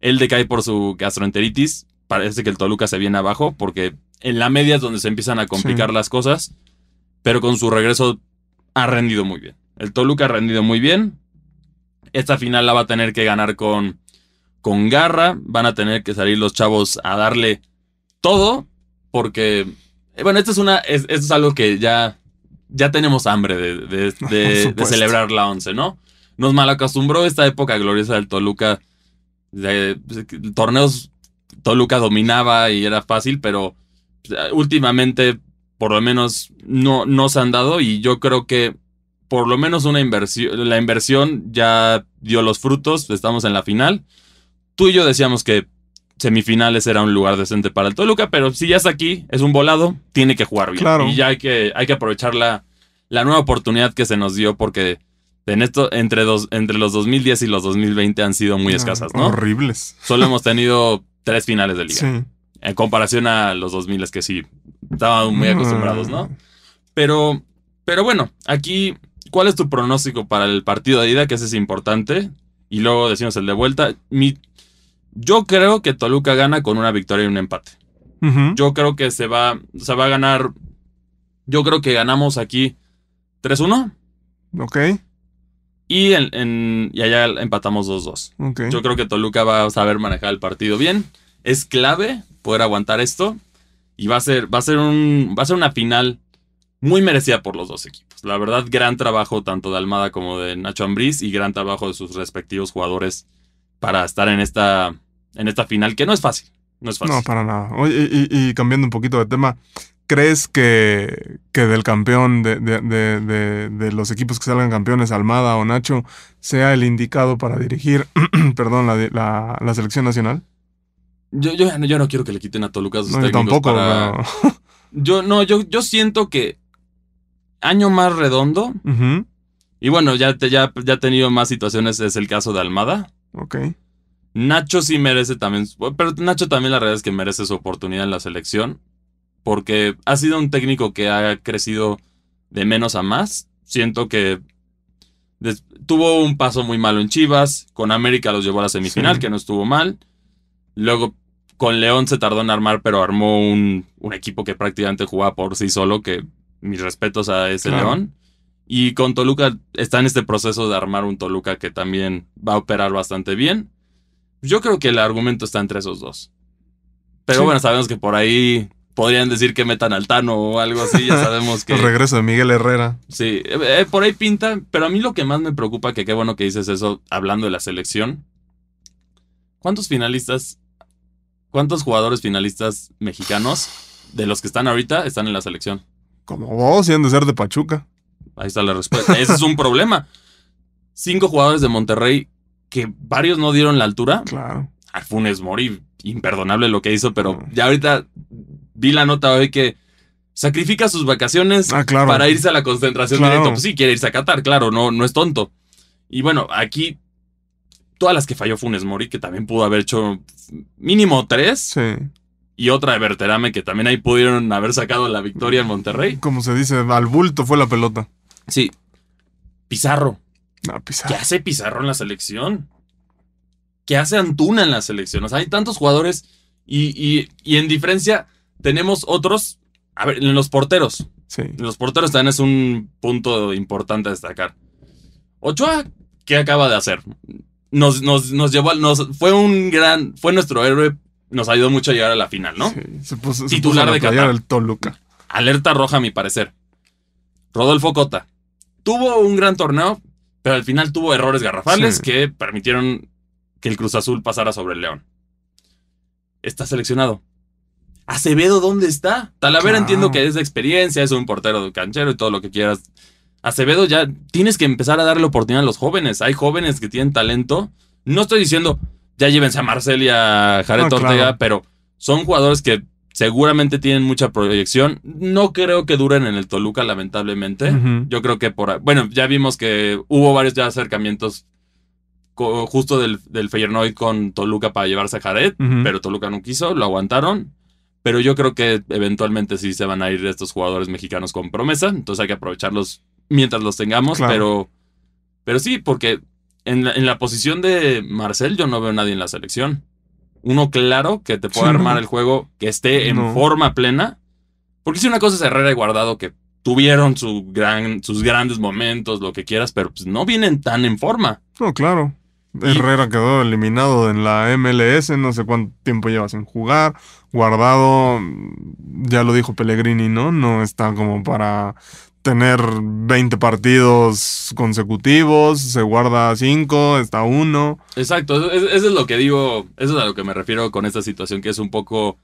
él decae por su gastroenteritis, parece que el Toluca se viene abajo porque en la media es donde se empiezan a complicar Sí. las cosas, pero con su regreso ha rendido muy bien. El Toluca ha rendido muy bien. Esta final la va a tener que ganar con, con garra, van a tener que salir los chavos a darle todo porque eh, Bueno, esto es una. es- Esto es algo que ya. Ya tenemos hambre de, de- celebrar la once, ¿no? Nos malacostumbró esta época gloriosa del Toluca. De, de torneos Toluca dominaba y era fácil, pero eh, últimamente, por lo menos, no, no se han dado. Y yo creo que por lo menos una inversión. La inversión ya dio los frutos. Estamos en la final. Tú y yo decíamos que semifinales era un lugar decente para el Toluca, pero si ya está aquí, es un volado, tiene que jugar bien. Claro. Y ya hay que, hay que aprovechar la, la nueva oportunidad que se nos dio porque en esto, entre, dos, entre los 2010 y los 2020 han sido muy Ah, escasas, ¿no? Horribles. Solo hemos tenido tres finales de liga. Sí. En comparación a los 2000 que sí estaban muy acostumbrados, ¿no? Pero, pero bueno, aquí, ¿cuál es tu pronóstico para el partido de ida? Que ese es importante. Y luego decimos el de vuelta. Mi, yo creo que Toluca gana con una victoria y un empate. Yo creo que se va, se va a ganar. Yo creo que ganamos aquí 3-1 Ok, y, en, en- y allá empatamos 2-2. ok. Yo creo que Toluca va a saber manejar el partido bien. Es clave poder aguantar esto. Y va a ser, va a ser, un, va a ser una final muy merecida por los dos equipos. La verdad, gran trabajo tanto de Almada como de Nacho Ambriz y gran trabajo de sus respectivos jugadores para estar en esta, en esta final, que no es fácil. No es fácil. No, para nada. Oye, y, y cambiando un poquito de tema, ¿crees que, que del campeón, de, de- de- de- de los equipos que salgan campeones, Almada o Nacho, sea el indicado para dirigir, perdón, la, la, la selección nacional? Yo, yo, yo no quiero que le quiten a Toluca sus No, yo técnicos tampoco. para- pero- Yo no, yo, yo siento que año más redondo. Y bueno, ya, te, ya, ya ha tenido más situaciones. Es el caso de Almada. Ok. Nacho sí merece también. Pero Nacho también la realidad es que merece su oportunidad en la selección. Porque ha sido un técnico que ha crecido de menos a más. Siento que tuvo un paso muy malo en Chivas. Con América los llevó a la semifinal, Sí. que no estuvo mal. Luego con León se tardó en armar, pero armó un, un equipo que prácticamente jugaba por sí solo. Que mis respetos a ese Claro. León. Y con Toluca está en este proceso de armar un Toluca que también va a operar bastante bien. Yo creo que el argumento está entre esos dos. Pero Sí. bueno, sabemos que por ahí podrían decir que metan al Tano o algo así. Ya sabemos que. El regreso de Miguel Herrera. Sí, eh, eh, por ahí pinta. Pero a mí lo que más me preocupa, que qué bueno que dices eso hablando de la selección. ¿Cuántos finalistas, cuántos jugadores finalistas mexicanos de los que están ahorita están en la selección? Como vos, y han de ser de Pachuca. Ahí está la respuesta. Ese es un problema. Cinco jugadores de Monterrey que varios no dieron la altura. Claro. A Funes Mori, imperdonable lo que hizo, pero Mm. ya ahorita vi la nota hoy que sacrifica sus vacaciones Ah, claro. para irse a la concentración Claro. directa. Pues sí, quiere irse a Qatar, claro, no, no es tonto. Y bueno, aquí todas las que falló Funes Mori, que también pudo haber hecho mínimo tres, Sí. y otra de Berterame, que también ahí pudieron haber sacado la victoria en Monterrey. Como se dice, al bulto fue la pelota. Sí. Pizarro. ¿Qué hace Pizarro en la selección? ¿Qué hace Antuna en la selección? O sea, hay tantos jugadores y, y- y en diferencia tenemos otros. A ver, en los porteros. Sí. En los porteros también es un punto importante a destacar. Ochoa, ¿qué acaba de hacer? Nos, nos, nos llevó al. Nos, fue un gran. Fue nuestro héroe. Nos ayudó mucho a llegar a la final, ¿no? Sí, Se puso, se Titular puso de Qatar. del Toluca. Alerta roja, a mi parecer. Rodolfo Cota. Tuvo un gran torneo, pero al final tuvo errores garrafales Sí. que permitieron que el Cruz Azul pasara sobre el León. Está seleccionado. Acevedo, ¿dónde está? Talavera Claro. entiendo que es de experiencia, es un portero de canchero y todo lo que quieras. Acevedo ya tienes que empezar a darle oportunidad a los jóvenes. Hay jóvenes que tienen talento. No estoy diciendo ya llévense a Marcel y a Jared No, claro. Ortega, pero son jugadores que seguramente tienen mucha proyección. No creo que duren en el Toluca, lamentablemente. Yo creo que por... Bueno, ya vimos que hubo varios ya acercamientos justo del, del Feyenoord con Toluca para llevarse a Jared, pero Toluca no quiso, lo aguantaron. Pero yo creo que eventualmente sí se van a ir estos jugadores mexicanos con promesa, entonces hay que aprovecharlos mientras los tengamos, Claro. pero, pero sí, porque en la, en la posición de Marcel yo no veo a nadie en la selección. Uno claro que te pueda Sí, no. armar el juego, que esté en No. forma plena. Porque si una cosa es Herrera y Guardado que tuvieron su gran, sus grandes momentos, lo que quieras, pero pues no vienen tan en forma. No, claro. Y- Herrera quedó eliminado en la MLS, no sé cuánto tiempo lleva sin jugar. Guardado, ya lo dijo Pellegrini, ¿no? No está como para tener 20 partidos consecutivos, se guarda 5, está uno. Exacto, eso, eso es lo que digo, eso es a lo que me refiero con esta situación que es un poco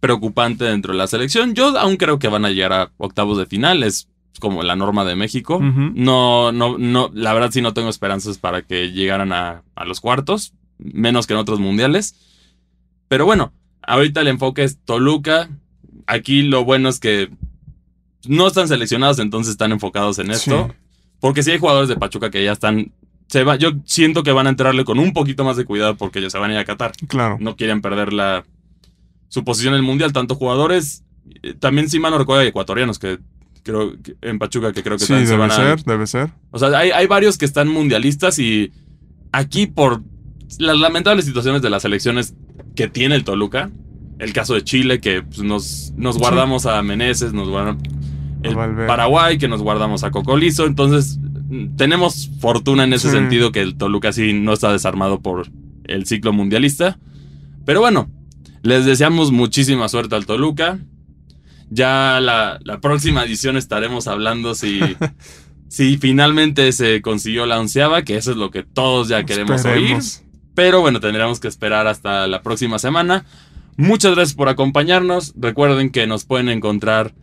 preocupante dentro de la selección. Yo aún creo que van a llegar a octavos de final, es como la norma de México. No, no, no, la verdad sí no tengo esperanzas para que llegaran a, a los cuartos, menos que en otros mundiales. Pero bueno, ahorita el enfoque es Toluca. Aquí lo bueno es que no están seleccionados, entonces están enfocados en esto. Sí. Porque sí hay jugadores de Pachuca que ya están. Se va, yo siento que van a entrarle con un poquito más de cuidado porque ellos se van a ir a Qatar. Claro. No quieren perder la. su posición en el mundial, tanto jugadores, eh, también si mal no recuerdo hay ecuatorianos que creo que en Pachuca que creo que Sí, se debe van a- ser, debe ser. O sea, hay, hay varios que están mundialistas y aquí por las lamentables situaciones de las elecciones que tiene el Toluca, el caso de Chile, que pues, nos, nos guardamos a Meneses, nos guardamos el. Paraguay, que nos guardamos a Cocolizo, entonces tenemos fortuna en ese Sí. sentido que el Toluca sí no está desarmado por el ciclo mundialista. Pero bueno, les deseamos muchísima suerte al Toluca. Ya la, la próxima edición estaremos hablando si, si finalmente se consiguió la onceava, que eso es lo que todos ya queremos oír. Pero bueno, tendremos que esperar hasta la próxima semana. Muchas gracias por acompañarnos. Recuerden que nos pueden encontrar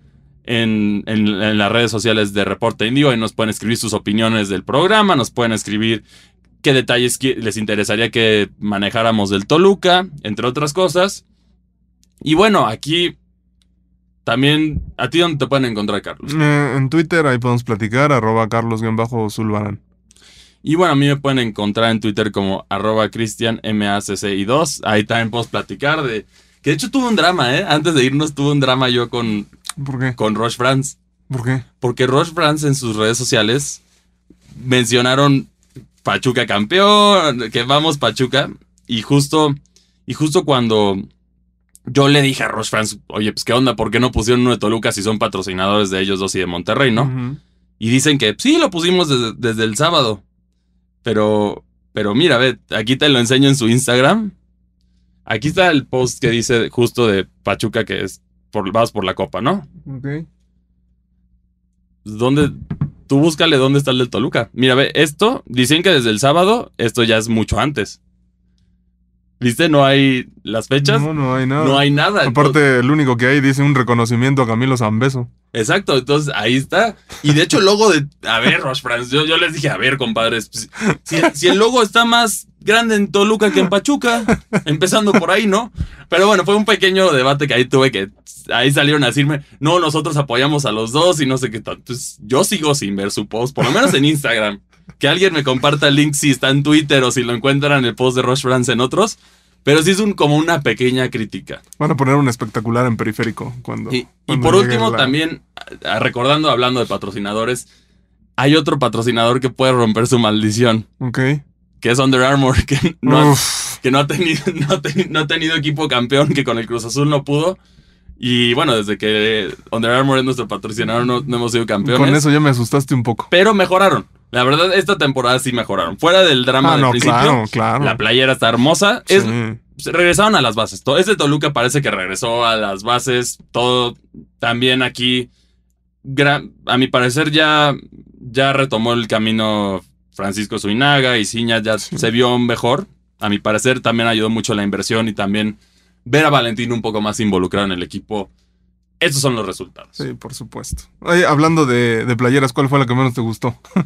en, en- en las redes sociales de Reporte Indio y nos pueden escribir sus opiniones del programa, nos pueden escribir qué detalles les interesaría que manejáramos del Toluca, entre otras cosas. Y bueno, aquí también, ¿a ti dónde te pueden encontrar, Carlos? Eh, en Twitter ahí podemos platicar, arroba carlos-zulbarán. Y bueno, a mí me pueden encontrar en Twitter como arroba cristianmacci2. Ahí también podemos platicar de... Que de hecho tuve un drama, ¿eh? Antes de irnos tuve un drama yo con, ¿Por qué? con Roche France. ¿Por qué? Porque Roche France en sus redes sociales mencionaron Pachuca campeón, que vamos Pachuca. Y justo, y justo cuando yo le dije a Roche France, oye, pues qué onda, ¿por qué no pusieron uno de Toluca si son patrocinadores de ellos dos y de Monterrey, no? Y dicen que sí, lo pusimos desde, desde el sábado. Pero, pero mira, ve, aquí te lo enseño en su Instagram. Aquí está el post que dice justo de Pachuca que es por, vas por la copa, ¿no? Ok. ¿Dónde? Tú búscale dónde está el del Toluca. Mira, ve, esto, dicen que desde el sábado, esto ya es mucho antes. ¿Viste? No hay las fechas. No, no hay nada. No hay nada. Aparte, el único que hay dice un reconocimiento a Camilo Zambeso. Exacto, entonces ahí está. Y de hecho el logo de... A ver, Roche France, yo, yo les dije, a ver, compadres, pues, si, si el logo está más grande en Toluca que en Pachuca, empezando por ahí, ¿no? Pero bueno, fue un pequeño debate que ahí tuve que... Ahí salieron a decirme, no, nosotros apoyamos a los dos y no sé qué tal. Pues yo sigo sin ver su post, por lo menos en Instagram. Que alguien me comparta el link si está en Twitter o si lo encuentran en el post de Roche France en otros. Pero sí es un, como una pequeña crítica. Van a poner un espectacular en periférico cuando. Y, por último, la- también, recordando, hablando de patrocinadores, hay otro patrocinador que puede romper su maldición, Ok. Que es Under Armour, que no, ha- Uf, que no, ha, tenido, no, ha teni- no ha tenido equipo campeón, que con el Cruz Azul no pudo. Y bueno, desde que Under Armour es nuestro patrocinador, no, no hemos sido campeones. con eso ya me asustaste un poco. Pero mejoraron. La verdad, esta temporada sí mejoraron. Fuera del drama Ah, del no, principio, claro, claro. la playera está hermosa. Es, Sí. regresaron a las bases. Todo, este Toluca parece que regresó a las bases. Todo también aquí. a mi parecer ya, ya retomó el camino Francisco Zuinaga y Ciña ya se vio mejor. A mi parecer también ayudó mucho la inversión y también ver a Valentín un poco más involucrado en el equipo. Estos son los resultados. Sí, por supuesto. Oye, hablando de, de playeras, ¿cuál fue la que menos te gustó?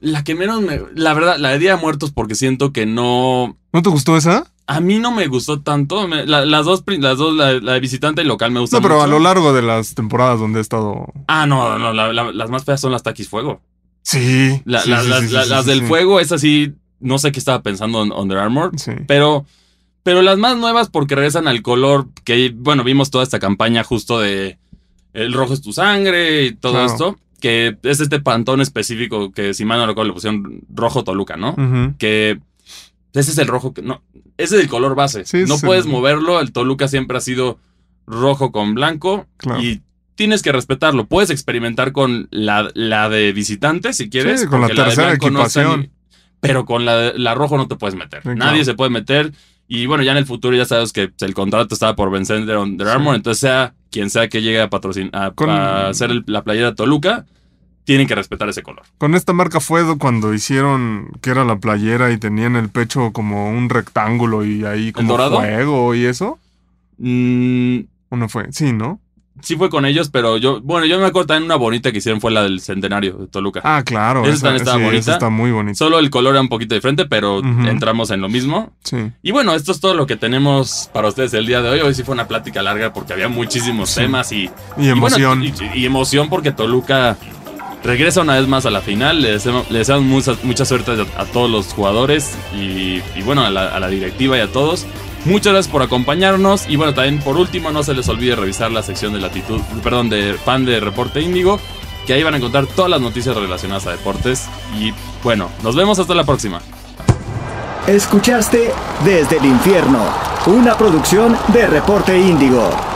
La que menos me... La verdad, la de Día de Muertos porque siento que no... ¿No te gustó esa? A mí no me gustó tanto. Me- la- las dos, las dos la, la de visitante y local me gustan No, pero a lo largo de las temporadas donde he estado. Ah, no, no, la- la- las más feas son las Taquis Fuego. Sí. La- sí, la- sí, las sí, del fuego, es así, no sé qué estaba pensando en Under Armour, Sí. pero, pero las más nuevas porque regresan al color que, bueno, vimos toda esta campaña justo de el rojo es tu sangre y todo Claro. esto, que es este pantón específico que si mal no recuerdo le pusieron rojo Toluca, ¿no? Que ese es el rojo que, no, ese es el color base, Sí, no puedes moverlo, el Toluca siempre ha sido rojo con blanco Claro. y tienes que respetarlo. Puedes experimentar con la, la de visitante si quieres. Sí, con la tercera está equipación. pero con la, la rojo no te puedes meter. Sí, Nadie claro. se puede meter. Y bueno, ya en el futuro ya sabes que el contrato estaba por vencer de Under Armour. Entonces, sea quien sea que llegue a patrocinar, a, Con- a hacer el- la playera de Toluca, tienen que respetar ese color. Con esta marca fue cuando hicieron que era la playera y tenían el pecho como un rectángulo y ahí como dorado? fuego y eso. Mm, ¿O no fue? Sí, ¿no? Sí fue con ellos, pero yo, bueno, yo me acuerdo también una bonita que hicieron fue la del centenario de Toluca. Ah, claro. Esa estaba sí, bonita. esa está muy bonita. Solo el color era un poquito diferente, pero entramos en lo mismo. Sí. Y bueno, esto es todo lo que tenemos para ustedes el día de hoy. Hoy sí fue una plática larga porque había muchísimos Sí. temas y, Y emoción. Y, bueno, y- y emoción porque Toluca regresa una vez más a la final. Le deseamos, le deseamos mucha, mucha suerte a, a todos los jugadores y, y bueno, a la, a la directiva y a todos. Muchas gracias por acompañarnos y bueno, también por último no se les olvide revisar la sección de latitud, perdón, de fan de Reporte Índigo, que ahí van a encontrar todas las noticias relacionadas a deportes y bueno, nos vemos hasta la próxima. Escuchaste Desde el Infierno, una producción de Reporte Índigo.